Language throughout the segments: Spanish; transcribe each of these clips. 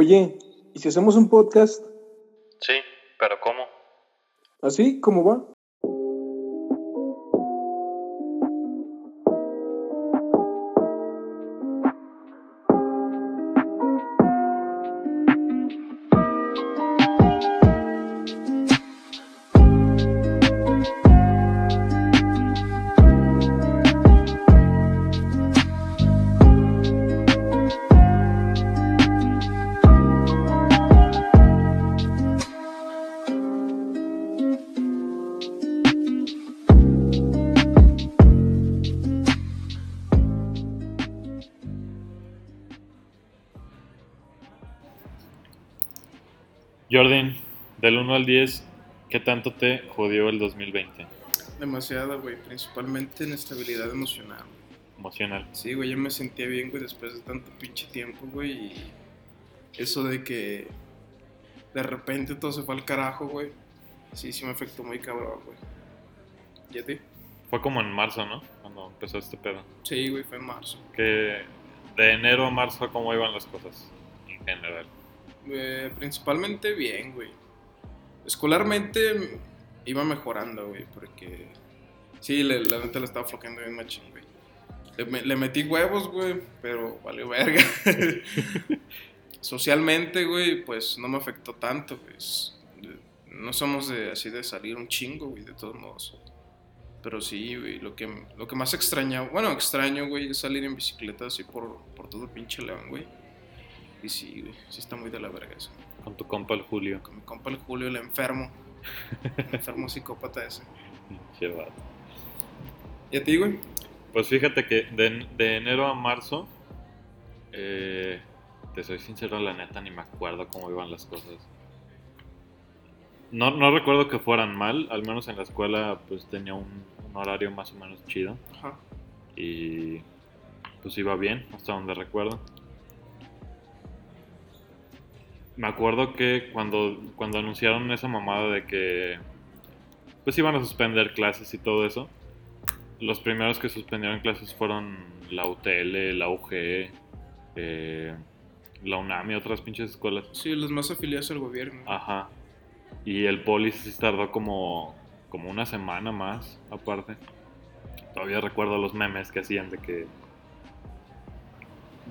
Oye, ¿y si hacemos un podcast Sí, pero ¿cómo? así como va? Al 10, ¿qué tanto te jodió el 2020? Demasiada, güey. Principalmente en estabilidad emocional. Emocional. Sí, güey, yo me sentía bien, güey, después de tanto pinche tiempo, güey. Y eso de que de repente todo se fue al carajo, güey. Sí, sí me afectó muy cabrón, güey. ¿Y a ti? Fue como en marzo, ¿no? Cuando empezó este pedo. Sí, güey, fue en marzo. Que de enero a marzo, ¿cómo iban las cosas? En general. Eh, principalmente bien, güey. Escolarmente iba mejorando, güey, porque sí, la neta le estaba floqueando bien machín, güey. Le, me- le metí huevos, güey, pero valió verga. Socialmente, güey, pues no me afectó tanto, güey. Es- No somos de, así de salir un chingo, güey, de todos modos. Pero sí, güey, lo que, lo que más extraña, bueno, extraño, güey, es salir en bicicleta así por, por todo pinche león, güey. Y sí, güey, sí está muy de la verga eso. Con tu compa el Julio. Con mi compa el Julio, el enfermo. El enfermo psicópata ese. Qué vato. ¿Y a ti, güey? Pues fíjate que de, de enero a marzo, eh, te soy sincero, la neta ni me acuerdo cómo iban las cosas. No, no recuerdo que fueran mal, al menos en la escuela pues tenía un, un horario más o menos chido Ajá. y pues iba bien, hasta donde recuerdo. Me acuerdo que cuando, cuando anunciaron esa mamada de que pues iban a suspender clases y todo eso, los primeros que suspendieron clases fueron la UTL, la UG, eh, la UNAM y otras pinches escuelas. Sí, los más afiliados al gobierno. Ajá. Y el poli sí tardó como, como una semana más, aparte. Todavía recuerdo los memes que hacían de que.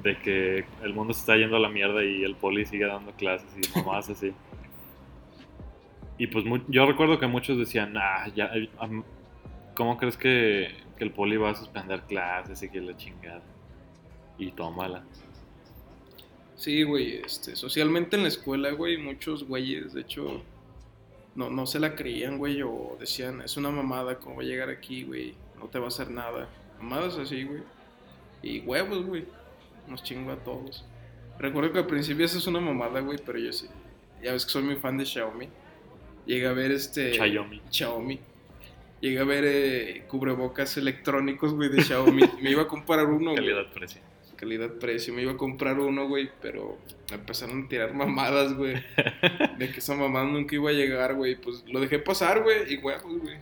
De que el mundo se está yendo a la mierda y el poli sigue dando clases y mamás así. Y pues yo recuerdo que muchos decían, ah, ya, eh, ¿cómo crees que, que el poli va a suspender clases y que la chingada? Y tómala. Sí, güey, este, socialmente en la escuela, güey, muchos güeyes, de hecho, no, no se la creían, güey, o decían, es una mamada, ¿cómo va a llegar aquí, güey? No te va a hacer nada. Mamadas así, güey. Y huevos, güey. Nos chingo a todos. Recuerdo que al principio eso es una mamada, güey, pero yo sí. Ya ves que soy muy fan de Xiaomi. Llegué a ver este... Xiaomi. Xiaomi. Llegué a ver eh, cubrebocas electrónicos, güey, de Xiaomi. Me iba a comprar uno, Calidad-precio. calidad-precio. Me iba a comprar uno, güey, pero me empezaron a tirar mamadas, güey. De que esa mamada nunca iba a llegar, güey. Pues lo dejé pasar, güey, y huevos, güey.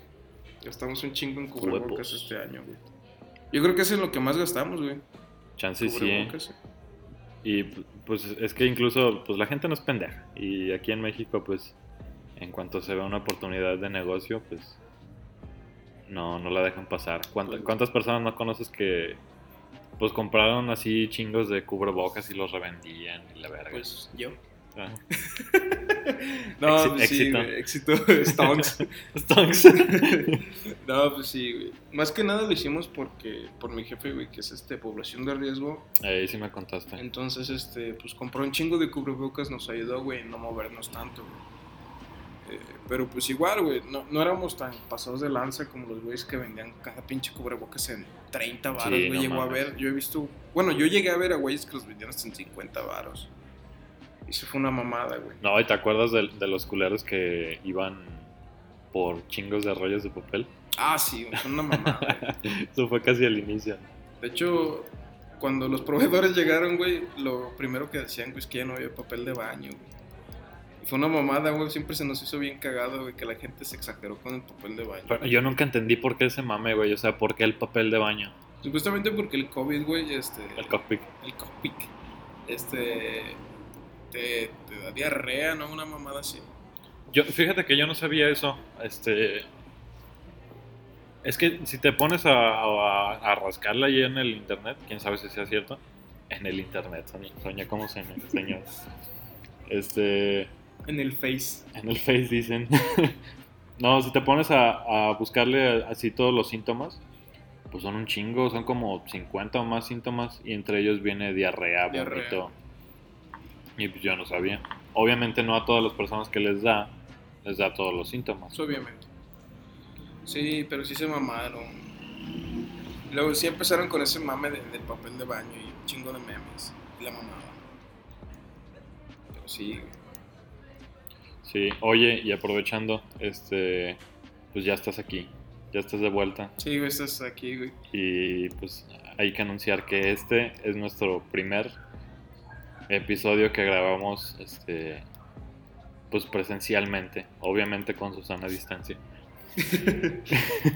Gastamos un chingo en cubrebocas Huevos. este año, güey. Yo creo que eso es lo que más gastamos, güey. Chance sí, ¿eh? Y pues es que incluso pues la gente no es pendeja. Y aquí en México pues en cuanto se ve una oportunidad de negocio pues no, no la dejan pasar. ¿Cuánta- Pues- ¿Cuántas personas no conoces que pues compraron así chingos de cubrebocas y los revendían y la verga? Pues yo. Ah. No, pues sí, éxito. güey, éxito. Stonks. Stonks. no, pues sí, güey. Más que nada lo hicimos porque, por mi jefe, güey, que es este, población de riesgo. Ahí sí me contaste. Entonces, este, pues compró un chingo de cubrebocas, nos ayudó, güey, no movernos tanto, güey. Eh, pero pues igual, güey, no, no éramos tan pasados de lanza como los güeyes que vendían cada pinche cubrebocas en 30 varos, Sí, güey. no Llegó a ver, yo he visto, bueno, yo llegué a ver a güeyes que los vendían hasta en 50 varos. Y eso fue una mamada, güey. No, ¿y te acuerdas de, de los culeros que iban por chingos de rollos de papel? Ah, sí, fue una mamada, güey. Eso fue casi al inicio. De hecho, cuando los proveedores llegaron, güey, lo primero que decían, güey, es que ya no había papel de baño, güey. Y fue una mamada, güey. Siempre se nos hizo bien cagado, güey, que la gente se exageró con el papel de baño. Pero yo nunca entendí por qué ese mame, güey. O sea, por qué el papel de baño. Supuestamente porque el COVID, güey, este... El cockpit. el cockpit, este... te, te da diarrea, ¿no? Una mamada así. Yo, fíjate que yo no sabía eso. Este. Es que si te pones a, a, a rascarla ahí en el internet, quién sabe si sea cierto. En el internet, soñé, como se me enseñó. Este. En el face. En el Face dicen. no, si te pones a, a buscarle así todos los síntomas, pues son un chingo, son como 50 o más síntomas y entre ellos viene diarrea, Diarrea. vómito. Y pues yo no sabía. Obviamente no a todas las personas que les da, les da todos los síntomas. Obviamente. Sí, pero sí se mamaron. Luego sí empezaron con ese mame de- del papel de baño y un chingo de memes. Y la mamada. Pero sí, güey. Sí, oye, y aprovechando, este, pues ya estás aquí, ya estás de vuelta. Sí, güey, estás aquí, güey. Y pues hay que anunciar que este es nuestro primer episodio que grabamos, este, pues presencialmente, obviamente con Susana a distancia.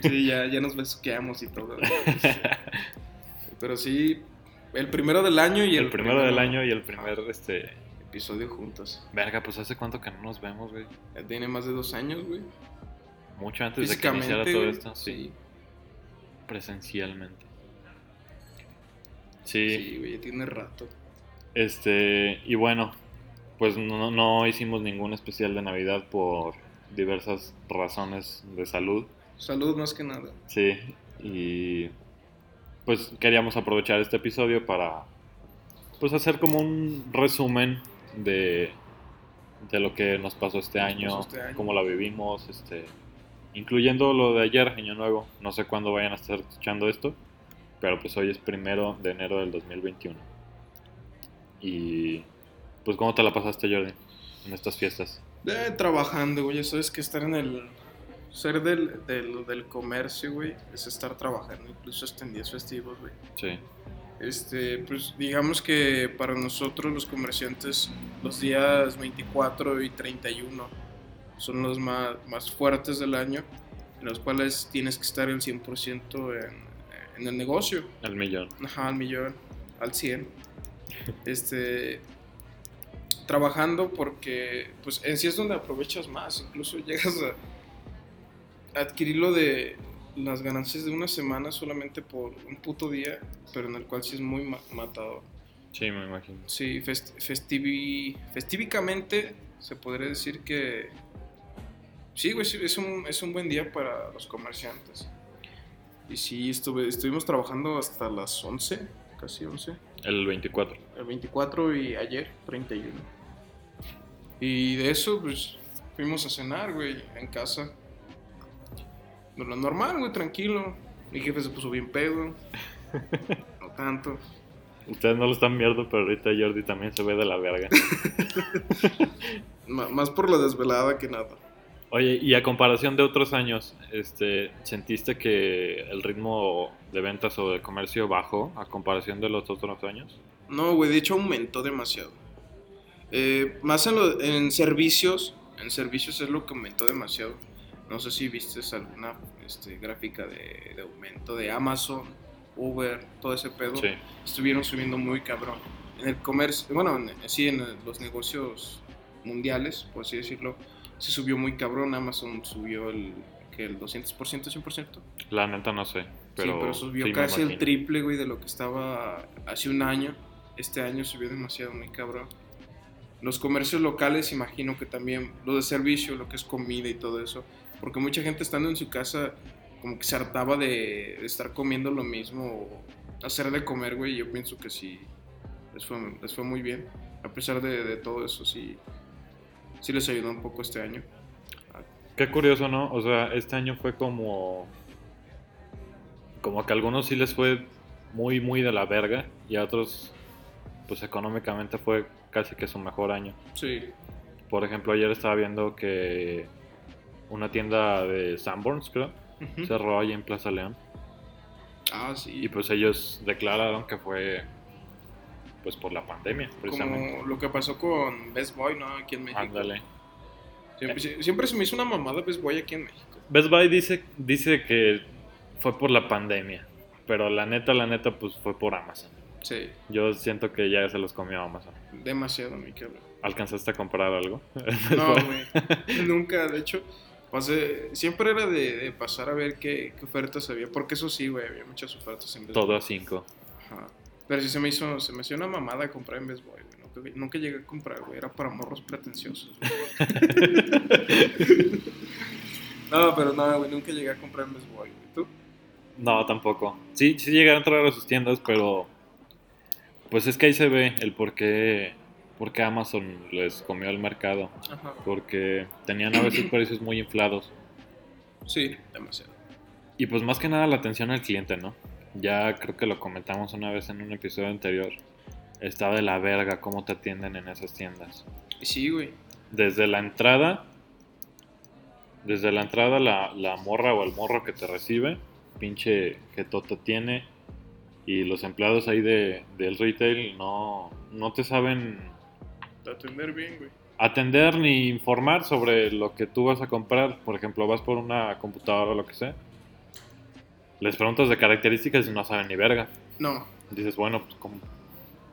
Sí, ya, ya nos besuqueamos y todo. güey. Pero sí, el primero del año y el, el primero del año y el primer, este, episodio juntos. verga, pues hace cuánto que no nos vemos, güey. Ya tiene más de dos años, güey. Mucho antes de que iniciara todo güey, esto, sí, sí. presencialmente. Sí, güey, ya tiene rato. Este, y bueno, pues no, no hicimos ningún especial de Navidad por diversas razones de salud. Salud más que nada. Sí, y pues queríamos aprovechar este episodio para pues hacer como un resumen de, de lo que nos pasó este año, pasó este año. cómo la vivimos, este, incluyendo lo de ayer, Año Nuevo. No sé cuándo vayan a estar escuchando esto, pero pues hoy es primero de enero del 2021. Y pues ¿cómo te la pasaste, Jordi, en estas fiestas? Eh, trabajando, güey. Eso es que estar en el. Ser del, del, del comercio, güey, es estar trabajando, incluso hasta en días festivos, güey. Sí, Este, pues digamos que para nosotros los comerciantes, los días 24 y 31 son los más, más fuertes del año, en los cuales tienes que estar el 100% en, en el negocio. el millón. Ajá, al millón, al 100. Este, trabajando porque, pues en sí es donde aprovechas más. Incluso llegas a adquirirlo de las ganancias de una semana solamente por un puto día, pero en el cual sí es muy ma- matador. Sí, me imagino. Sí, fest- festivi- festíficamente se podría decir que. Sí, güey, es un, es un buen día para los comerciantes. Y sí, estuve, estuvimos trabajando hasta las 11, casi 11. El 24. El 24 y ayer, 31. Y de eso, pues, fuimos a cenar, güey, en casa. Lo normal, güey, tranquilo. Mi jefe se puso bien pedo. No tanto. Ustedes no lo están viendo, pero ahorita Jordi también se ve de la verga. Más por la desvelada que nada. Oye, y a comparación de otros años, este, ¿sentiste que el ritmo de ventas o de comercio bajó a comparación de los otros años? No, güey, de hecho aumentó demasiado. Eh, más en, lo- en servicios, en servicios es lo que aumentó demasiado. No sé si viste alguna este, gráfica de, de aumento de Amazon, Uber, todo ese pedo. Sí. Estuvieron subiendo muy cabrón. En el comercio, bueno, en- sí, en los negocios mundiales, por así decirlo, se subió muy cabrón. Amazon subió el, que el 200%, 100%. La neta no sé, pero, sí, pero subió sí casi el triple, güey, de lo que estaba hace un año. Este año subió demasiado, muy cabrón. Los comercios locales, imagino que también, lo de servicio, lo que es comida y todo eso. Porque mucha gente estando en su casa, como que se hartaba de, de estar comiendo lo mismo o hacer de comer, güey. Yo pienso que sí, les fue, les fue muy bien. A pesar de, de todo eso, sí, sí les ayudó un poco este año. Qué curioso, ¿no? O sea, este año fue como. Como que a algunos sí les fue muy, muy de la verga y a otros, pues económicamente fue casi que su mejor año. Sí, Por ejemplo, ayer estaba viendo que una tienda de Sanborns, creo, Ujú. cerró ahí en Plaza León. Ah, sí. Y pues ellos declararon que fue pues por la pandemia, precisamente. Como lo que pasó con Best Boy, ¿no? Aquí en México. Ándale. Siempre, sie- siempre se me hizo una mamada Best Boy aquí en México. Best Buy dice, dice que fue por la pandemia, pero la neta, la neta, pues fue por Amazon. Sí, Yo siento que ya se los comió Amazon. demasiado, mi cabrón. ¿Alcanzaste a comprar algo? No, güey. Nunca, de hecho, pasé, siempre era de, de pasar a ver qué, qué ofertas había, porque eso sí, güey, había muchas ofertas en Best Todo Buy. a 5. Ajá. Pero sí se me hizo, se me hacía una mamada comprar en Best Buy, güey. Nunca, nunca llegué a comprar, güey. Era para morros pretenciosos, no, pero no, güey. Nunca llegué a comprar en Best Buy, güey. ¿Tú? No, tampoco. Sí, sí llegaron a entrar a sus tiendas, pero pues es que ahí se ve el por qué, por qué Amazon les comió el mercado. Ajá. Porque tenían a veces precios muy inflados. Sí, demasiado. Y pues más que nada la atención al cliente, ¿no? Ya creo que lo comentamos una vez en un episodio anterior. Está de la verga cómo te atienden en esas tiendas. Sí, güey. Desde la entrada, desde la entrada la, la morra o el morro que te recibe, pinche jetota tiene. Y los empleados ahí de, del retail no, no te saben De atender bien, güey. atender ni informar sobre lo que tú vas a comprar. Por ejemplo, vas por una computadora o lo que sea. Les preguntas de características y no saben ni verga. No. Dices, bueno, pues, ¿cómo-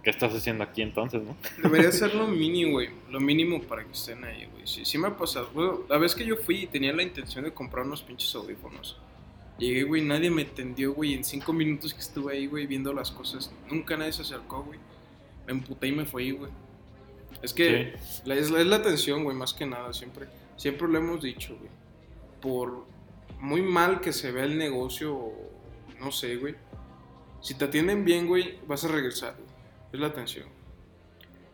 ¿qué estás haciendo aquí entonces, no? Debería ser lo mínimo, güey. Lo mínimo para que estén ahí, güey. Sí, sí me ha pasado. Bueno, la vez que yo fui tenía la intención de comprar unos pinches audífonos. Llegué, güey, nadie me atendió, güey. En cinco minutos que estuve ahí, güey, viendo las cosas. Nunca nadie se acercó, güey. Me emputé y me fui, güey. Es que la, es, la, es la atención, güey, más que nada. Siempre, siempre lo hemos dicho, güey. Por muy mal que se vea el negocio, no sé, güey. Si te atienden bien, güey, vas a regresar, güey. Es la atención.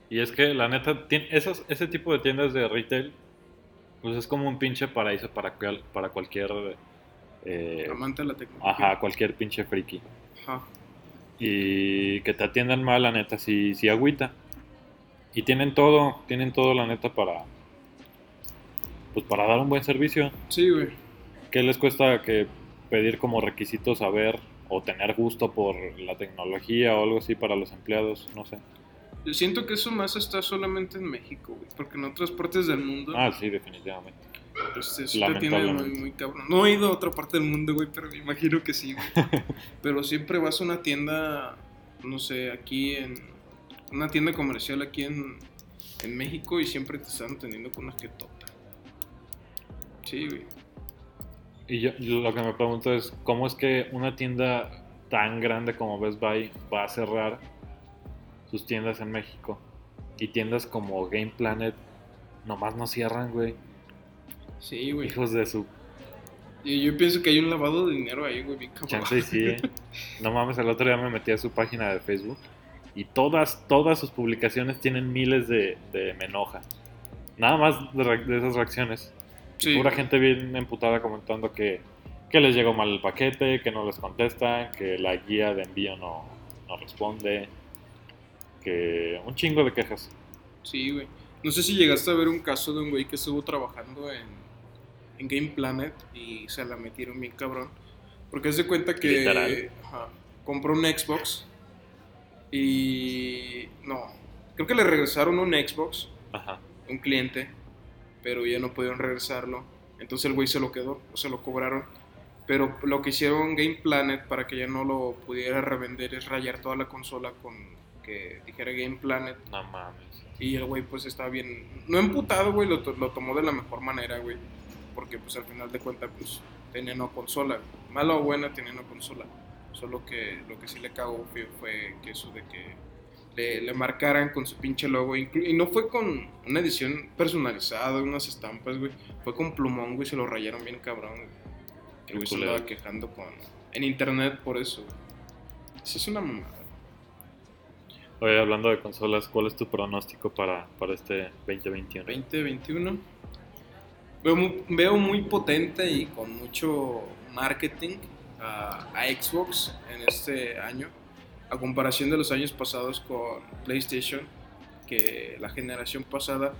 Y es que la neta, esos, ese tipo de tiendas de retail, pues es como un pinche paraíso para, cual- para cualquier... eh, Amante de la tecnología. ajá, cualquier pinche friki. Ajá. Y que te atiendan mal, la neta, sí, sí agüita. Y tienen todo, tienen todo, la neta, para... Pues para dar un buen servicio. Sí, güey. ¿Qué les cuesta que pedir como requisitos saber o tener gusto por la tecnología o algo así para los empleados? No sé. Yo siento que eso más está solamente en México, güey. Porque en otras partes del mundo, Ah, sí, definitivamente. pues sí te tiene muy, muy cabrón. No he ido a otra parte del mundo, güey, pero me imagino que sí, güey. pero siempre vas a una tienda, no sé, aquí en. Una tienda comercial aquí en, en México y siempre te están atendiendo con una jetota. Sí, güey. Y yo, yo lo que me pregunto es, ¿cómo es que una tienda tan grande como Best Buy va a cerrar sus tiendas en México? Y tiendas como Game Planet nomás no cierran, güey. Sí, güey. Hijos de su Y yo pienso que hay un lavado de dinero ahí, güey, bien chance sí. ¿eh? No mames, el otro día me metí a su página de Facebook y todas, todas sus publicaciones tienen miles de, de me enoja. Nada más de, de esas reacciones. Sí, Pura gente bien emputada comentando que, que les llegó mal el paquete, que no les contestan, que la guía de envío no, no responde, que un chingo de quejas. Sí, güey. No sé si llegaste a ver un caso de un güey que estuvo trabajando en, en Game Planet y se la metieron bien cabrón. Porque de cuenta que ajá, compró un Xbox y... No, creo que le regresaron un Xbox, Ajá. un cliente, pero ya no pudieron regresarlo. Entonces el güey se lo quedó o se lo cobraron. Pero lo que hicieron Game Planet para que ya no lo pudiera revender es rayar toda la consola con que dijera Game Planet No mames. y el güey pues estaba bien, no emputado, güey, lo, lo tomó de la mejor manera, güey. Porque pues al final de cuentas pues tenía no consola. Mala o buena tenía no consola. Solo que lo que sí le cagó fue, fue que eso de que le, le marcaran con su pinche logo. Y no fue con una edición personalizada, unas estampas, güey. Fue con plumón, güey, se lo rayaron bien cabrón, güey. El güey se andaba quejando con, en internet por eso. güey. Eso es una mamada. Oye, hablando de consolas, ¿cuál es tu pronóstico para, para este 2021? 2021. Veo muy, veo muy potente y con mucho marketing a, a Xbox en este año, a comparación de los años pasados con PlayStation, que la generación pasada,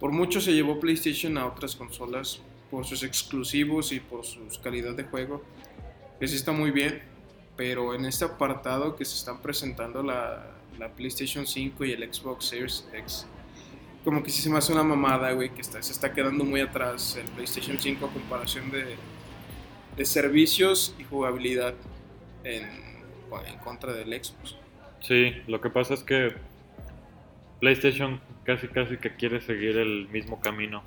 por mucho se llevó PlayStation a otras consolas por sus exclusivos y por su calidad de juego, que sí está muy bien, pero en este apartado que se están presentando la, la PlayStation 5 y el Xbox Series X, como que sí se me hace una mamada, güey, que está, se está quedando muy atrás el PlayStation 5 a comparación de, de servicios y jugabilidad en, en contra del Xbox. Sí, lo que pasa es que PlayStation casi casi que quiere seguir el mismo camino.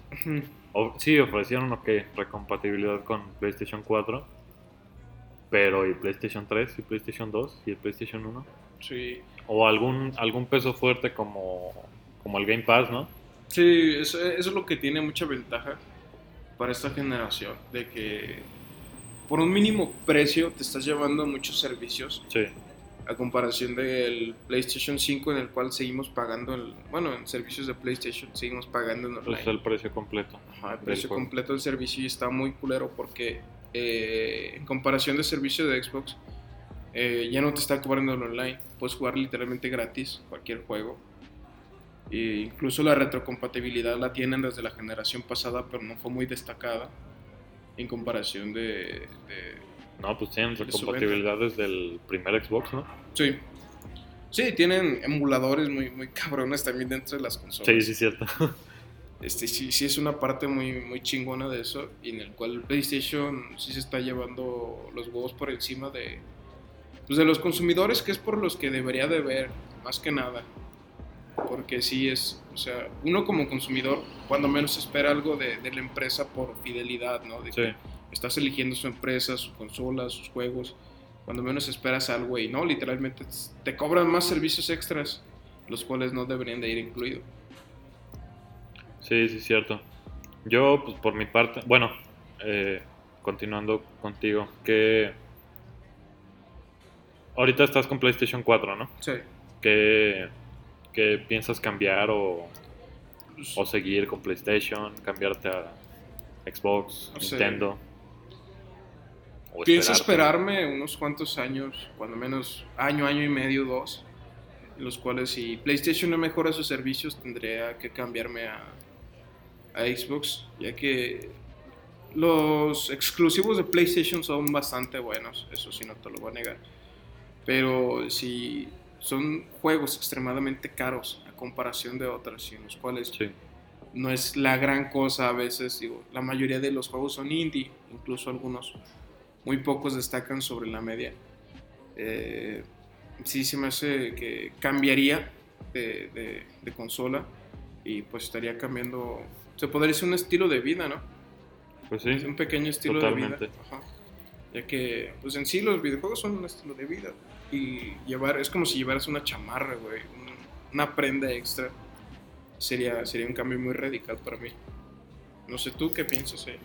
O- sí, ofrecieron lo que recompatibilidad con PlayStation 4, pero y PlayStation 3 y PlayStation 2 y el PlayStation 1 Sí. o algún algún peso fuerte como como el Game Pass, ¿no? Sí, eso, eso es lo que tiene mucha ventaja para esta generación, de que por un mínimo precio te estás llevando muchos servicios Sí. a comparación del PlayStation 5 en el cual seguimos pagando, el, bueno, en servicios de PlayStation seguimos pagando en online. Pues el precio completo. Ajá, el precio juego. completo del servicio y está muy culero porque eh, en comparación de servicio de Xbox eh, ya no te está cobrando el online, puedes jugar literalmente gratis cualquier juego. E incluso la retrocompatibilidad la tienen desde la generación pasada, pero no fue muy destacada en comparación de... de- No, pues tienen compatibilidad desde el primer Xbox, ¿no? Sí. Sí, tienen emuladores muy, muy cabrones también dentro de las consolas. Sí, sí, cierto. Este, sí, sí es una parte muy, muy chingona de eso, y en el cual PlayStation sí se está llevando los huevos por encima de, pues de los consumidores, que es por los que debería de ver, más que nada. Porque sí es, o sea, uno como consumidor, cuando menos espera algo de, de la empresa por fidelidad, ¿no? De Sí. que estás eligiendo su empresa, su consola, sus juegos, cuando menos esperas algo y no, literalmente te cobran más servicios extras, los cuales no deberían de ir incluidos. Sí, sí, cierto. Yo, pues por mi parte, bueno, eh, continuando contigo, que ahorita estás con PlayStation 4, ¿no? Sí. ¿Qué, qué piensas cambiar o, Pues, o seguir con PlayStation, cambiarte a Xbox. Nintendo? O Pienso esperarme unos cuantos años, cuando menos año, año y medio, dos, en los cuales si PlayStation no mejora sus servicios tendría que cambiarme a, a Xbox, ya que los exclusivos de PlayStation son bastante buenos, eso sí no te lo voy a negar. Pero si son juegos extremadamente caros a comparación de otros, y en los cuales Sí, no es la gran cosa a veces, digo, la mayoría de los juegos son indie, incluso algunos, muy pocos destacan sobre la media. Eh, sí se me hace que cambiaría de, de- de consola y pues estaría cambiando, se podría decir un estilo de vida, ¿no? pues sí, Es un pequeño estilo de totalmente. vida. Ajá. Ya que, pues en sí los videojuegos son un estilo de vida. Y llevar, es como si llevaras una chamarra, güey, un- una prenda extra. Sería, sería un cambio muy radical para mí. No sé tú qué piensas, eh.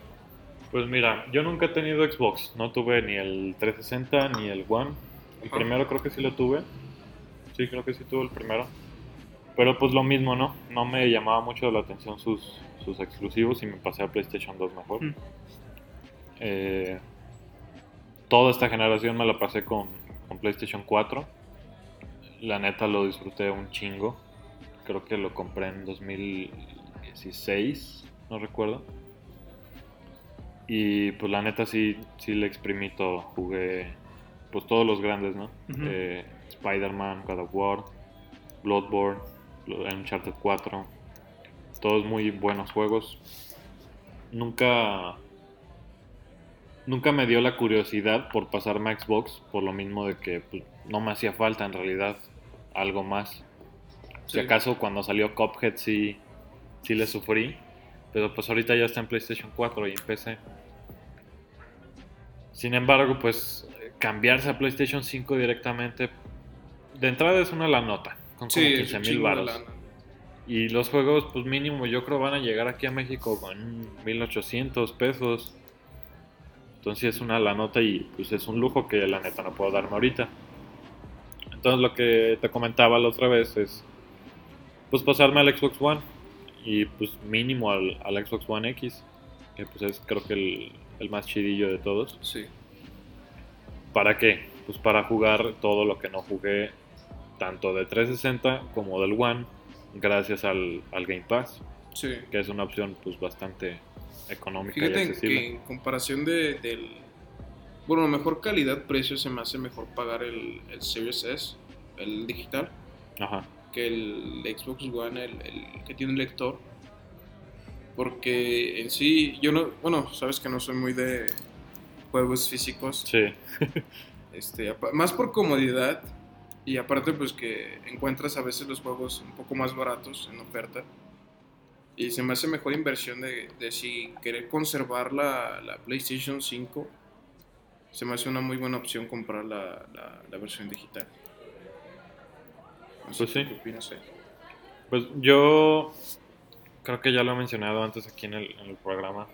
Pues mira, yo nunca he tenido Xbox, no tuve ni el 360 ni el One. El Ajá. primero creo que sí lo tuve. Sí, creo que sí tuve el primero. Pero pues lo mismo, ¿no? No me llamaba mucho la atención sus, sus exclusivos y me pasé a PlayStation 2 mejor. Mm. Eh, toda esta generación me la pasé con, con PlayStation 4. La neta lo disfruté un chingo. Creo que lo compré en 2016, no recuerdo. Y pues la neta sí, sí le exprimí todo. Jugué pues todos los grandes, ¿no? Eh, Spider-Man, God of War, Bloodborne, lo- Uncharted 4. Todos muy buenos juegos. Nunca... Nunca me dio la curiosidad por pasarme a Xbox, por lo mismo de que pues, no me hacía falta en realidad algo más. Si Sí. acaso cuando salió Cuphead sí, sí le sufrí, pero pues ahorita ya está en PlayStation 4 y en PC. Sin embargo, pues cambiarse a PlayStation 5 directamente, de entrada es una la nota, con como Sí, es 15 un mil baros. Y los juegos, pues mínimo, yo creo van a llegar aquí a México con 1800 pesos. Entonces es una la nota y pues es un lujo que la neta no puedo darme ahorita. Entonces lo que te comentaba la otra vez es pues pasarme al Xbox One y pues mínimo al, al Xbox One X, que pues es creo que el, el más chidillo de todos. Sí. ¿Para qué? Pues para jugar todo lo que no jugué tanto de 360 como del One gracias al, al Game Pass, Sí. que es una opción pues bastante económica y Fíjate accesible. que en comparación de, del... Bueno, mejor calidad-precio se me hace mejor pagar el, el Series S, el digital, Ajá. que el Xbox One, el, el que tiene un lector. Porque en sí, yo no... Bueno, sabes que no soy muy de juegos físicos. Sí, Este, más por comodidad Y aparte, pues que encuentras a veces los juegos un poco más baratos en oferta. Y se me hace mejor inversión de, de si querer conservar la, la PlayStation 5, se me hace una muy buena opción comprar la, la, la versión digital. No sé Pues sí. ¿Qué opinas? Pues yo creo que ya lo he mencionado antes aquí en el, en el programa.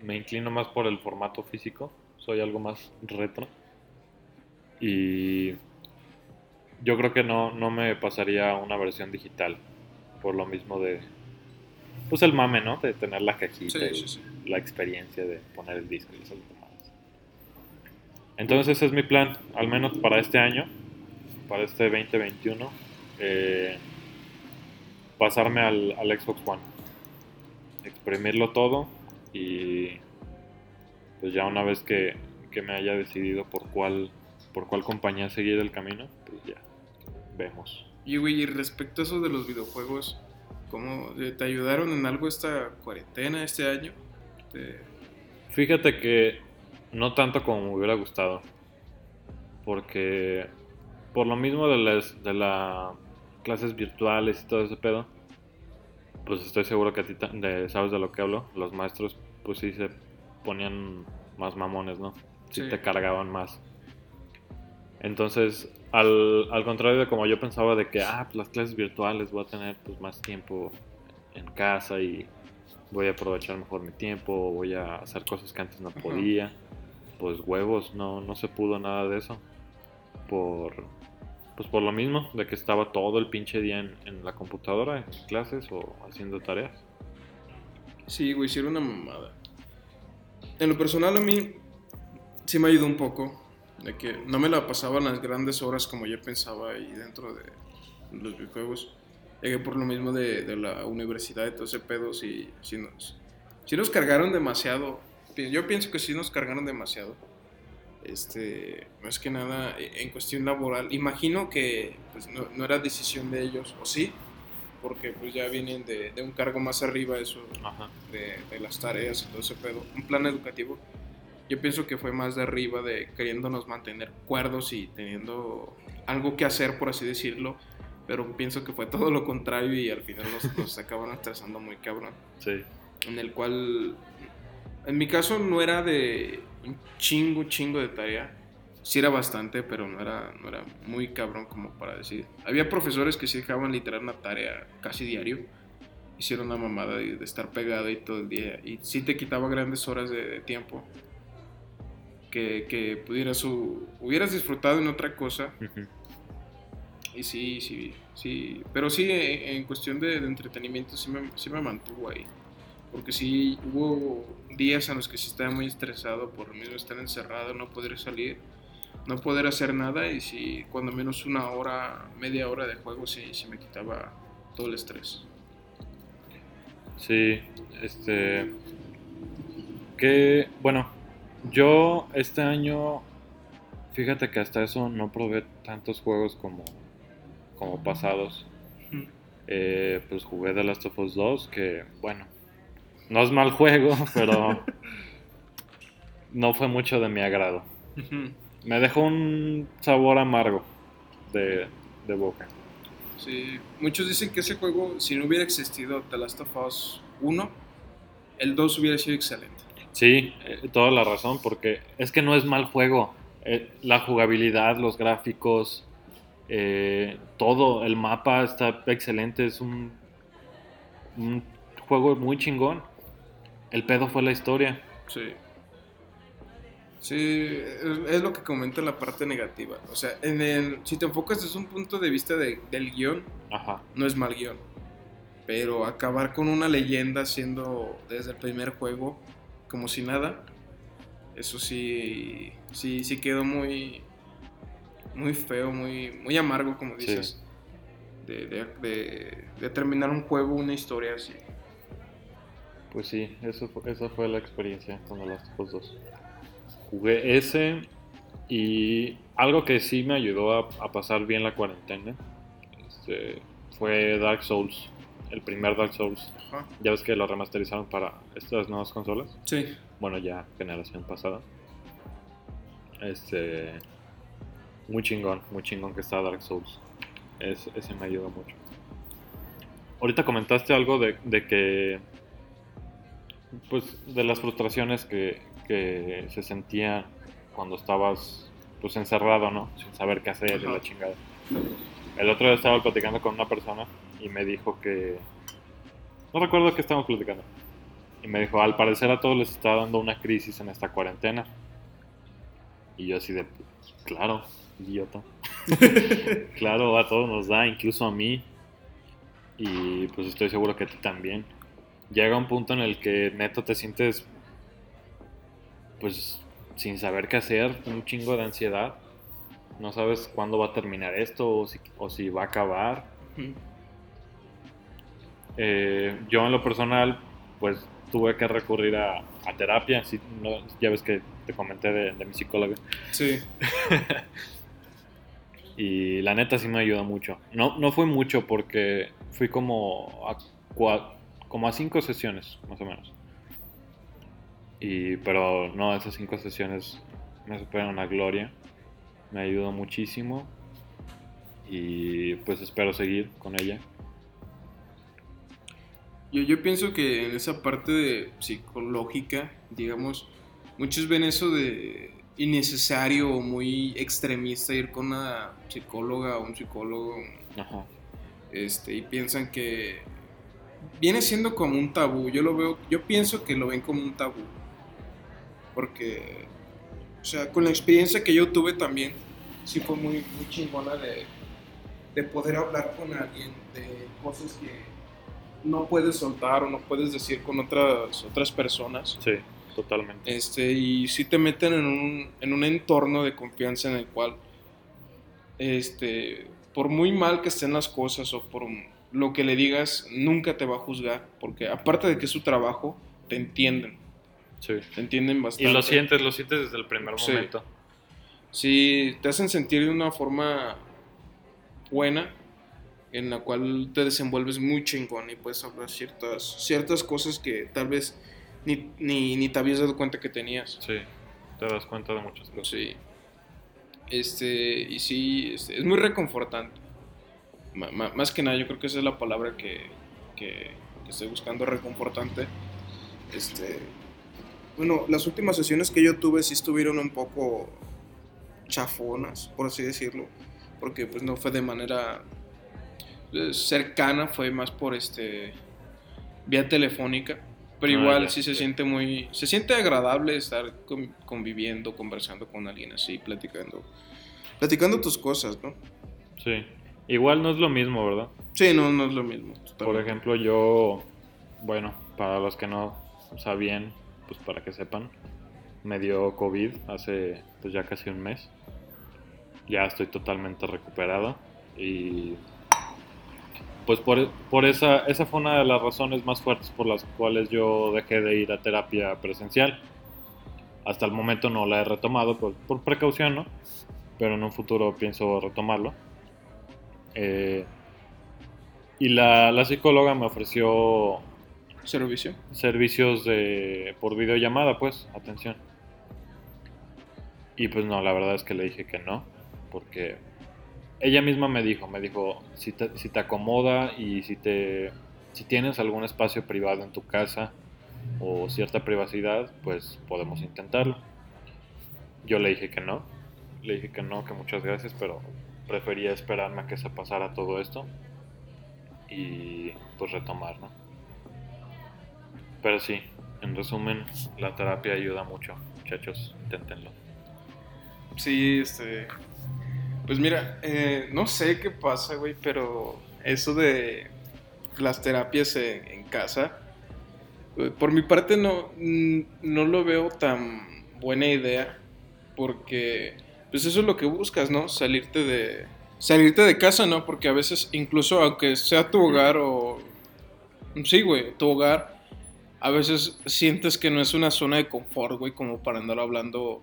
Me inclino más por el formato físico. Soy algo más retro. Y yo creo que no, no me pasaría una versión digital. Por lo mismo de. Pues el mame, ¿no? De tener la cajita Sí, y sí, sí. la experiencia de poner el disco y esas mamadas. Entonces ese es mi plan, al menos para este año, para este 2021. eh, pasarme al, al Xbox One. Exprimirlo todo y pues ya una vez que, que me haya decidido por cuál, por cuál compañía seguir el camino, pues ya vemos. Y güey, y respecto a eso de los videojuegos, ¿cómo eh, te ayudaron en algo esta cuarentena este año? Te- Fíjate que no tanto como me hubiera gustado. Porque por lo mismo de las de la clases virtuales y todo ese pedo, pues estoy seguro que a ti de- sabes de lo que hablo. Los maestros pues sí se ponían más mamones, ¿no? Sí, Sí. te cargaban más. Entonces, al, al contrario de como yo pensaba de que, ah, pues las clases virtuales voy a tener pues más tiempo en casa y voy a aprovechar mejor mi tiempo, voy a hacer cosas que antes no podía. Pues huevos, no, no se pudo nada de eso. Por, pues por lo mismo, de que estaba todo el pinche día en, en la computadora, en clases o haciendo tareas. Sí, güey, era una mamada. En lo personal a mí sí me ayudó un poco. De que no me la pasaba las grandes horas como yo pensaba ahí dentro de los videojuegos. Que por lo mismo de, de la universidad y todo ese pedo, sí, sí nos, sí nos cargaron demasiado. Yo pienso que sí nos cargaron demasiado. Este, más que nada eh, en cuestión laboral. Imagino que pues, no, no era decisión de ellos, o sí, porque pues ya vienen de, de un cargo más arriba eso Ajá. de, de las tareas y todo ese pedo. Un plan educativo. Yo pienso que fue más de arriba de queriéndonos mantener cuerdos y teniendo algo que hacer, por así decirlo. Pero pienso que fue todo lo contrario y al final nos, nos acabaron estresando muy cabrón. Sí. En el cual, en mi caso, no era de un chingo, chingo de tarea. Sí era bastante, pero no era, no era muy cabrón como para decir. Había profesores que sí dejaban literal una tarea casi diario. Hicieron una mamada de, estar pegado ahí todo el día. Y sí te quitaba grandes horas de, de tiempo. Que, que pudieras, hubieras disfrutado en otra cosa. Y sí, sí, sí. Pero sí, en, en cuestión de, de entretenimiento, sí me, sí me mantuvo ahí. Porque sí hubo días en los que sí estaba muy estresado por lo mismo estar encerrado, no poder salir, no poder hacer nada. Y sí, cuando menos una hora, media hora de juego, sí, sí me quitaba todo el estrés. Sí, este. Que, bueno, yo este año, fíjate que hasta eso no probé tantos juegos como, como pasados. Eh, pues jugué The Last of Us 2, que, bueno, no es mal juego, pero no fue mucho de mi agrado. Me dejó un sabor amargo de, de boca. Sí, muchos dicen que ese juego, si no hubiera existido The Last of Us 1, el 2 hubiera sido excelente. Sí, eh, toda la razón, porque es que no es mal juego. Eh, la jugabilidad, los gráficos, eh, todo, el mapa está excelente, es un, un juego muy chingón. El pedo fue la historia. Sí. Sí, es, es lo que comenta en la parte negativa. O sea, en el, si te enfocas desde un punto de vista de- del guion, Ajá. no es mal guion. Pero acabar con una leyenda siendo desde el primer juego como si nada, eso sí, sí, sí quedó muy, muy feo, muy, muy amargo, como Sí. dices. De, de- de- de terminar un juego, una historia así. Pues sí, eso esa fue la experiencia con The Last of Us 2. Jugué ese y algo que sí me ayudó a, a pasar bien la cuarentena este, fue Dark Souls, el primer Dark Souls. Ajá. Ya ves que lo remasterizaron para estas nuevas consolas. Sí. Bueno, ya generación pasada. Este. muy chingón, muy chingón que está Dark Souls. Es, ese me ayuda mucho. Ahorita comentaste algo de, de que, pues, de las frustraciones que, que se sentían cuando estabas, pues, encerrado, ¿no? Sin saber qué hacer y Ajá. la chingada. El otro día estaba platicando con una persona y me dijo que, no recuerdo qué estábamos platicando. Y me dijo, al parecer a todos les está dando una crisis en esta cuarentena. Y yo así de, claro, idiota. claro, a todos nos da, incluso a mí. Y pues estoy seguro que a ti también. Llega un punto en el que neto te sientes, pues, sin saber qué hacer, un chingo de ansiedad. No sabes cuándo va a terminar esto o si, o si va a acabar. Ujú. Eh, yo en lo personal, pues tuve que recurrir a, a terapia. No- ya ves que te comenté de, de mi psicóloga. Sí. Y la neta sí me ayuda mucho. No, no fue mucho porque fui como a, cua- como a cinco sesiones, más o menos. Y, pero no, esas cinco sesiones me superan a gloria. Me ayudó muchísimo. Y pues espero seguir con ella. Yo, yo pienso que en esa parte de psicológica, digamos, muchos ven eso de innecesario o muy extremista ir con una psicóloga o un psicólogo Ajá. este, y piensan que viene siendo como un tabú. Yo lo veo, yo pienso que lo ven como un tabú. Porque, o sea, con la experiencia que yo tuve también, sí fue muy, muy chingona de, de poder hablar con alguien de cosas que no puedes soltar o no puedes decir con otras, otras personas. Sí, totalmente. Este, y sí te meten en un, en un entorno de confianza en el cual, este, por muy mal que estén las cosas o por lo que le digas, nunca te va a juzgar, porque aparte de que es su trabajo, te entienden, Sí. te entienden bastante. Y lo sientes, lo sientes desde el primer Sí. momento. Sí, te hacen sentir de una forma buena, en la cual te desenvuelves muy chingón y puedes hablar ciertas, ciertas cosas que tal vez ni, ni, ni te habías dado cuenta que tenías. Sí, te das cuenta de muchas cosas. Sí. Este, y sí, este, es muy reconfortante. Ma- más que nada, yo creo que esa es la palabra que, que, que estoy buscando, reconfortante. Este, bueno, las últimas sesiones que yo tuve sí estuvieron un poco chafonas, por así decirlo, porque pues no fue de manera cercana, fue más por este vía telefónica, pero Ah, igual ya, sí se ya. siente muy, se siente agradable estar con- conviviendo, conversando con alguien así, platicando, platicando tus cosas, ¿no? Sí. Igual no es lo mismo, ¿verdad? Sí, no, no es lo mismo. Por ejemplo, yo, bueno, para los que no sabían, pues para que sepan, me dio COVID hace pues ya casi un mes. Ya estoy totalmente recuperado y pues por, por esa, esa fue una de las razones más fuertes por las cuales yo dejé de ir a terapia presencial. Hasta el momento no la he retomado por, por precaución, ¿no? Pero en un futuro pienso retomarlo. Eh, y la, la psicóloga me ofreció servicio. servicios de por videollamada, pues, atención. Y pues no, la verdad es que le dije que no, porque ella misma me dijo, me dijo, si te, si te acomoda y si te si tienes algún espacio privado en tu casa o cierta privacidad, pues podemos intentarlo. Yo le dije que no, le dije que no, que muchas gracias, pero prefería esperarme a que se pasara todo esto y pues retomar, ¿no? Pero sí, en resumen, la terapia ayuda mucho, muchachos, inténtenlo. Sí, este. Pues mira, eh, no sé qué pasa, güey, pero eso de las terapias en, en casa, eh, por mi parte no, mm, no lo veo tan buena idea, porque pues eso es lo que buscas, ¿no? Salirte de, salirte de casa, ¿no? Porque a veces, incluso aunque sea tu hogar o... Sí, güey, tu hogar, a veces sientes que no es una zona de confort, güey, como para andar hablando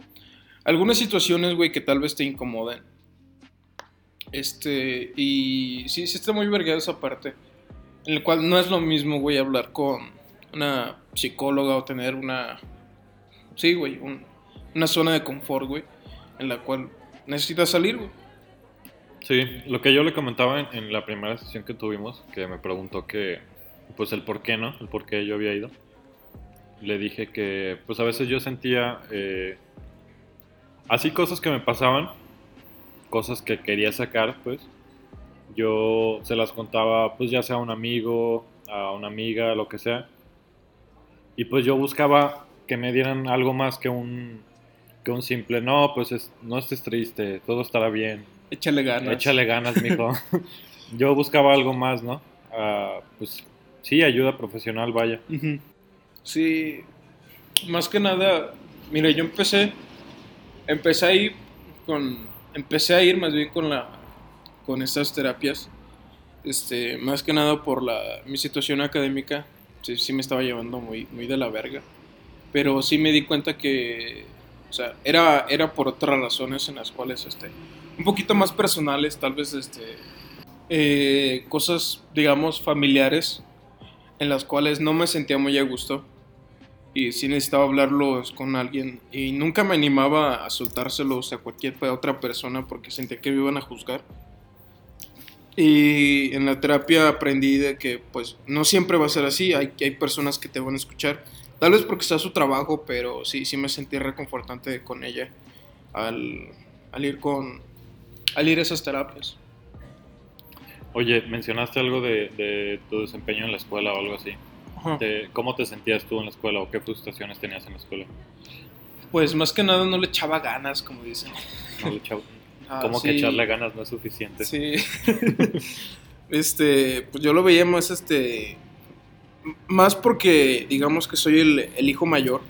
algunas situaciones, güey, que tal vez te incomoden. Este, y sí, sí está muy vergada esa parte. En la cual no es lo mismo, güey, hablar con una psicóloga o tener una. Sí, güey, un- una zona de confort, güey. En la cual necesitas salir, güey. Sí, lo que yo le comentaba en, en la primera sesión que tuvimos, que me preguntó que, pues el por qué, ¿no? El por qué yo había ido. Le dije que, pues a veces yo sentía, eh, así cosas que me pasaban, cosas que quería sacar, pues, yo se las contaba, pues ya sea a un amigo, a una amiga, lo que sea. Y pues yo buscaba que me dieran algo más que un, que un simple, no, pues es- no estés triste, todo estará bien. Échale ganas. Échale ganas, mijo. Yo buscaba algo más, ¿no? Ah, pues sí, ayuda profesional, vaya. Sí, más que nada, mira, yo empecé, empecé a ir con, empecé a ir más bien con la, con estas terapias, este, más que nada por la, mi situación académica, sí, sí me estaba llevando muy, muy de la verga, pero sí me di cuenta que, o sea, era, era por otras razones en las cuales, este, un poquito más personales, tal vez, este, eh, cosas, digamos, familiares, en las cuales no me sentía muy a gusto y sí necesitaba hablarlos con alguien y nunca me animaba a soltárselos a cualquier otra persona porque sentía que me iban a juzgar. Y en la terapia aprendí de que pues no siempre va a ser así, hay, hay personas que te van a escuchar, tal vez porque sea su trabajo, pero sí, sí me sentí reconfortante con ella al, al ir con, al ir a esas terapias. Oye, mencionaste algo de, de tu desempeño en la escuela o algo así. ¿Cómo te sentías tú en la escuela o qué frustraciones tenías en la escuela? Pues más que nada no le echaba ganas, como dicen. No le echaba- Ah, ¿Cómo que echarle ganas no es suficiente? Sí. este, pues yo lo veía más, este, más porque, digamos que soy el, el hijo mayor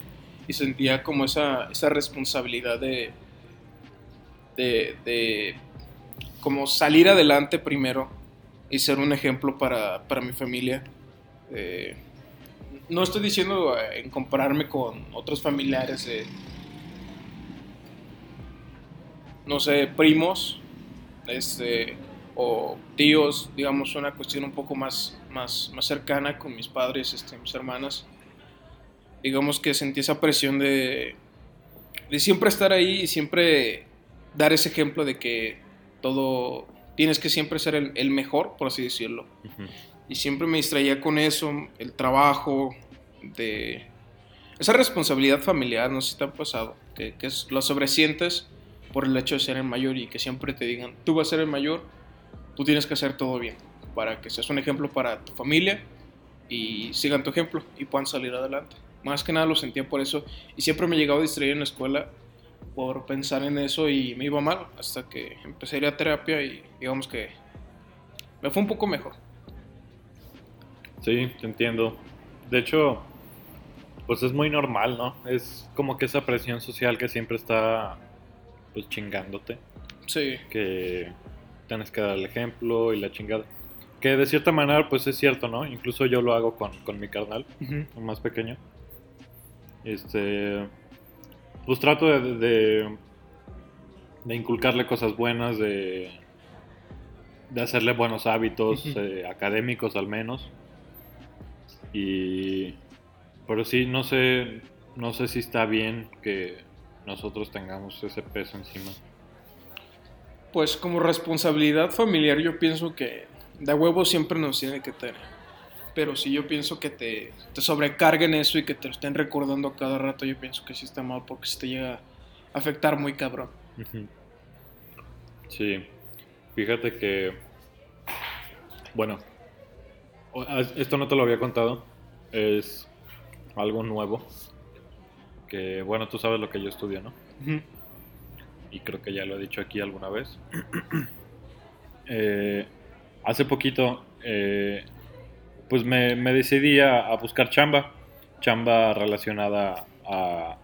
y sentía como esa, esa responsabilidad de, de, de, como salir adelante primero y ser un ejemplo para, para mi familia. Eh, no estoy diciendo eh, en compararme con otros familiares de, no sé, primos, este, o tíos, digamos, una cuestión un poco más, más, más cercana con mis padres, este, mis hermanas. Digamos que sentí esa presión de, de siempre estar ahí y siempre dar ese ejemplo de que todo, tienes que siempre ser el, mejor, por así decirlo. Y siempre me distraía con eso, el trabajo, de esa responsabilidad familiar, no sé si te ha pasado, que, que es, lo sobresientes por el hecho de ser el mayor y que siempre te digan, tú vas a ser el mayor, tú tienes que hacer todo bien, para que seas un ejemplo para tu familia y sigan tu ejemplo y puedan salir adelante. Más que nada lo sentía por eso y siempre me llegaba a distraer en la escuela por pensar en eso y me iba mal hasta que empecé a ir a terapia y digamos que me fue un poco mejor. Sí, te entiendo. De hecho, pues es muy normal, ¿no? Es como que esa presión social que siempre está pues chingándote, Sí. que tienes que dar el ejemplo y la chingada. Que de cierta manera pues es cierto, ¿no? Incluso yo lo hago con, con mi carnal, el más pequeño. Este, pues trato de, de, de inculcarle cosas buenas, de, de hacerle buenos hábitos eh, académicos al menos. Y, pero sí, no sé, no sé si está bien que nosotros tengamos ese peso encima. Pues como responsabilidad familiar yo pienso que de huevo siempre nos tiene que tener. Pero si yo pienso que te, te sobrecarguen eso y que te lo estén recordando a cada rato, yo pienso que sí está mal porque se te llega a afectar muy cabrón. Sí, fíjate que, bueno, esto no te lo había contado, es algo nuevo, que bueno, tú sabes lo que yo estudio, ¿no? Y creo que ya lo he dicho aquí alguna vez. Eh, hace poquito, eh, pues me, me decidí a, a buscar chamba, chamba relacionada a,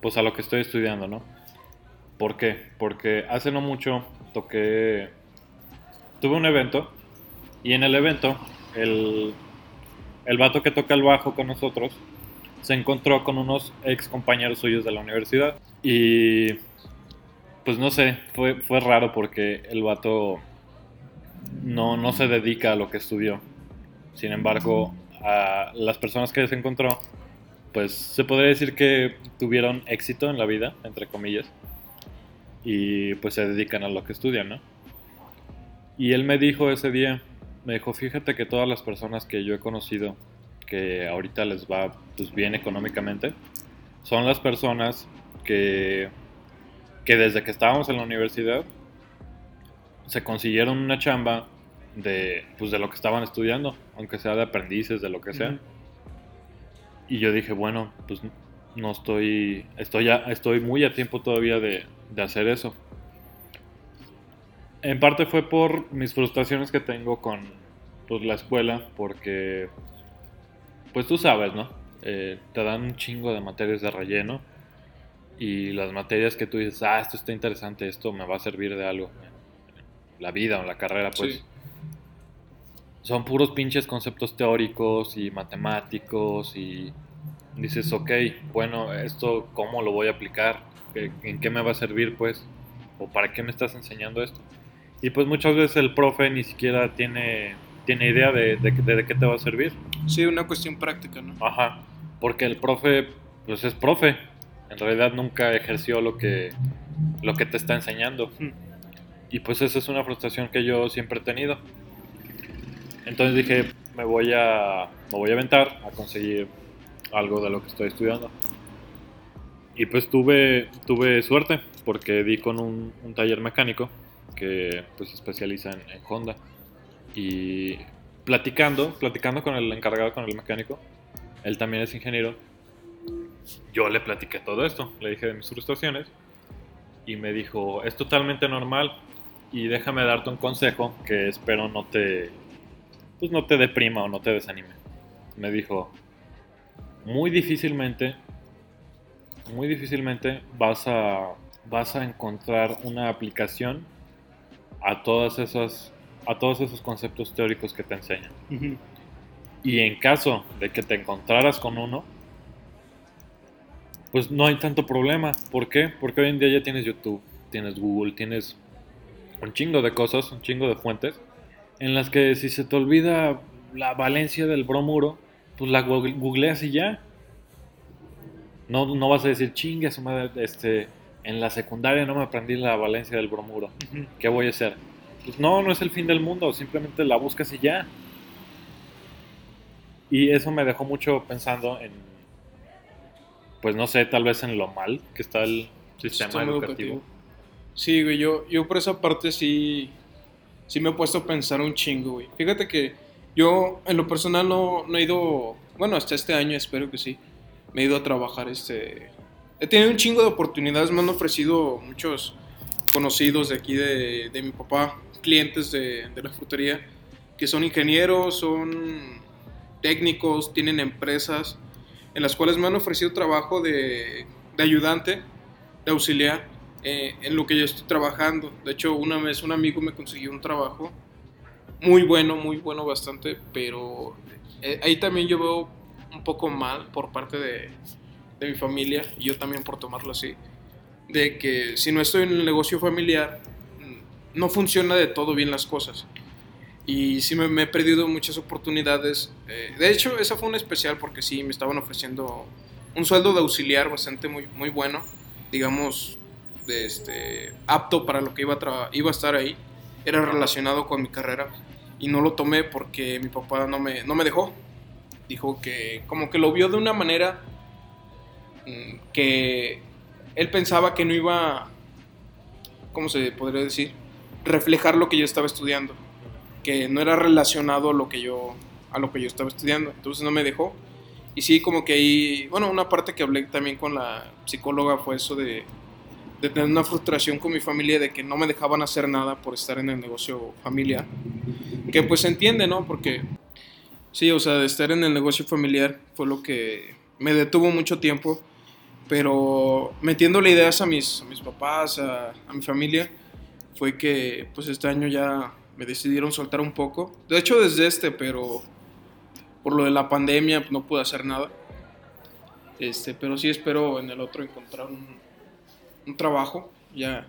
pues a lo que estoy estudiando, ¿no? ¿Por qué? Porque hace no mucho toqué, tuve un evento y en el evento el, el vato que toca el bajo con nosotros se encontró con unos ex compañeros suyos de la universidad y pues no sé, fue, fue raro porque el vato no, no se dedica a lo que estudió. Sin embargo, a las personas que se encontró, pues se podría decir que tuvieron éxito en la vida, entre comillas. y pues se dedican a lo que estudian, ¿no? Y él me dijo ese día, me dijo, fíjate que todas las personas que yo he conocido que ahorita les va pues bien económicamente, son las personas que, que desde que estábamos en la universidad se consiguieron una chamba de, pues de lo que estaban estudiando, aunque sea de aprendices, de lo que sea. Y yo dije, bueno, pues no estoy, estoy, ya, estoy muy a tiempo todavía de, de hacer eso. En parte fue por mis frustraciones que tengo con pues, la escuela, porque, pues tú sabes, ¿no? Eh, te dan un chingo de materias de relleno y las materias que tú dices, ah, esto está interesante, esto me va a servir de algo en la vida o en la carrera, pues Sí. son puros pinches conceptos teóricos y matemáticos y dices, ok, bueno, esto cómo lo voy a aplicar, ¿Qué- en qué me va a servir, pues, o para qué me estás enseñando esto. Y pues muchas veces el profe ni siquiera tiene, tiene idea de, de, de- de qué te va a servir. Sí, una cuestión práctica, ¿no? Ajá, porque el profe, pues es profe, en realidad nunca ejerció lo que, lo que te está enseñando. Ujú. Y pues esa es una frustración que yo siempre he tenido. Entonces dije, me voy a, me voy a aventar a conseguir algo de lo que estoy estudiando. Y pues tuve, tuve suerte porque di con un, un taller mecánico que pues se especializa en, en Honda. Y platicando, platicando con el encargado, con el mecánico, él también es ingeniero, yo le platiqué todo esto, le dije de mis frustraciones y me dijo, es totalmente normal y déjame darte un consejo que espero no te, pues no te deprima o no te desanime. Me dijo, muy difícilmente, muy difícilmente vas a, vas a encontrar una aplicación a todas esas, a todos esos conceptos teóricos que te enseñan. Y en caso de que te encontraras con uno, pues no hay tanto problema. ¿Por qué? Porque hoy en día ya tienes YouTube, tienes Google, tienes un chingo de cosas, un chingo de fuentes, en las que si se te olvida la valencia del bromuro, pues la google- googleas y ya. No, no vas a decir, chingue su madre, este, en la secundaria no me aprendí la valencia del bromuro. ¿Qué voy a hacer? Pues no, no es el fin del mundo, simplemente la buscas y ya. Y eso me dejó mucho pensando en, pues no sé, tal vez en lo mal que está el sistema, Sistema educativo. Sí, güey, yo, yo por esa parte sí, sí me he puesto a pensar un chingo, güey. Fíjate que yo en lo personal no, no he ido, bueno, hasta este año espero que sí, me he ido a trabajar, este... He tenido un chingo de oportunidades, me han ofrecido muchos conocidos de aquí de, de mi papá, clientes de, de la frutería, que son ingenieros, son técnicos, tienen empresas, en las cuales me han ofrecido trabajo de, de ayudante, de auxiliar, eh, en lo que yo estoy trabajando. De hecho, una vez un amigo me consiguió un trabajo muy bueno, muy bueno bastante, pero eh, ahí también yo veo un poco mal por parte de, de mi familia, y yo también por tomarlo así, de que si no estoy en el negocio familiar, mm, no funciona de todo bien las cosas. Y sí me, he perdido muchas oportunidades. Eh, de hecho, esa fue una especial porque sí me estaban ofreciendo un sueldo de auxiliar bastante muy, muy bueno, digamos, de este, apto para lo que iba a, iba a estar ahí. Era relacionado con mi carrera y no lo tomé porque mi papá no me, no me dejó. Dijo que como que lo vio de una manera que él pensaba que no iba, ¿cómo se podría decir? Reflejar lo que yo estaba estudiando. Que no era relacionado a lo que yo a lo que yo estaba estudiando. Entonces no me dejó. Y sí como que ahí bueno una parte que hablé también con la psicóloga fue eso de, de tener una frustración con mi familia de que no me dejaban hacer nada por estar en el negocio familiar. Que pues se entiende no porque sí o sea de estar en el negocio familiar fue lo que me detuvo mucho tiempo pero metiéndole ideas a mis, a mis papás a, a mi familia fue que pues este año ya me decidieron soltar un poco. De hecho desde este, pero por lo de la pandemia pues, no pude hacer nada. Este, pero sí espero en el otro encontrar un, un trabajo, ya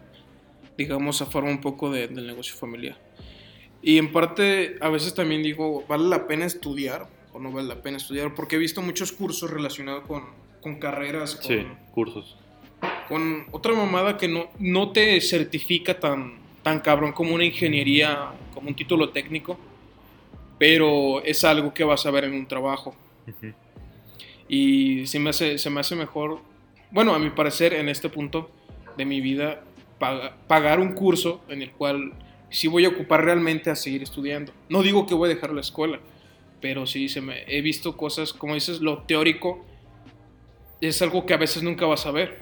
digamos a forma un poco de- del negocio familiar. Y en parte a veces también digo, ¿vale la pena estudiar o no vale la pena estudiar? Porque he visto muchos cursos relacionados con, con carreras, con, Sí, cursos. con otra mamada que no, no te certifica tan, tan cabrón como una ingeniería, como un título técnico, pero es algo que vas a ver en un trabajo. Y se me hace, se me hace mejor, bueno, a mi parecer, en este punto de mi vida, paga- pagar un curso en el cual sí voy a ocupar realmente a seguir estudiando. No digo que voy a dejar la escuela, pero sí se me, he visto cosas, como dices, lo teórico es algo que a veces nunca vas a ver.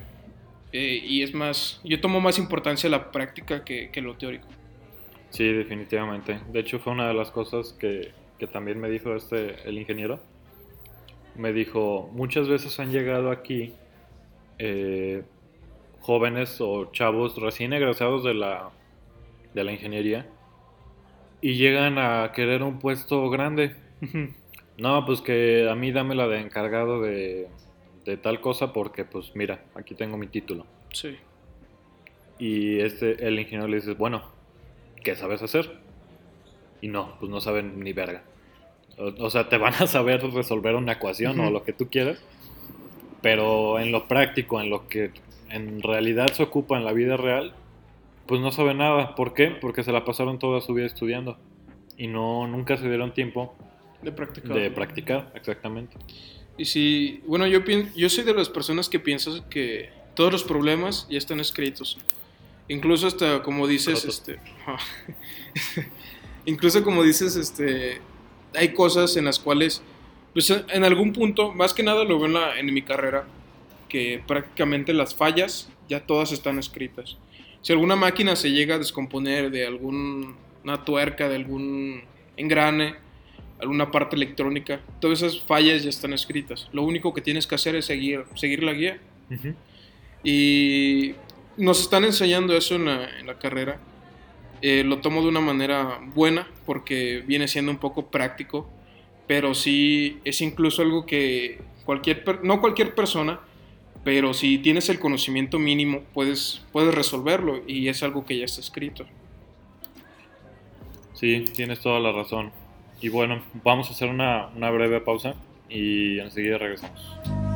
Eh, y es más, yo tomo más importancia la práctica que, que lo teórico. Sí, definitivamente. De hecho, fue una de las cosas que, que también me dijo este, el ingeniero. Me dijo, muchas veces han llegado aquí eh, jóvenes o chavos recién egresados de la, de la ingeniería y llegan a querer un puesto grande. No, pues que a mí dame la de encargado de, de tal cosa porque pues mira, aquí tengo mi título. Sí. Y este, el ingeniero le dice, bueno, ¿qué sabes hacer? Y no, pues no saben ni verga. O, o sea, te van a saber resolver una ecuación o Ujú. lo que tú quieras, pero en lo práctico, en lo que en realidad se ocupa en la vida real, pues no saben nada. ¿Por qué? Porque se la pasaron toda su vida estudiando y no nunca se dieron tiempo De practicar. de practicar, exactamente. Y si, bueno, yo, yo soy de las personas que piensan que todos los problemas ya están escritos. Incluso hasta como dices, este, incluso como dices, este, hay cosas en las cuales, pues en algún punto, más que nada lo veo en, la- en mi carrera, que prácticamente las fallas ya todas están escritas. Si alguna máquina se llega a descomponer de alguna tuerca, de algún engrane, alguna parte electrónica, todas esas fallas ya están escritas. Lo único que tienes que hacer es seguir, seguir la guía. Ujú. Y nos están enseñando eso en la, en la carrera. Eh, lo tomo de una manera buena porque viene siendo un poco práctico, pero sí es incluso algo que cualquier, no cualquier persona, pero si tienes el conocimiento mínimo puedes, puedes resolverlo y es algo que ya está escrito. Sí, tienes toda la razón. Y bueno, vamos a hacer una, una breve pausa y enseguida regresamos.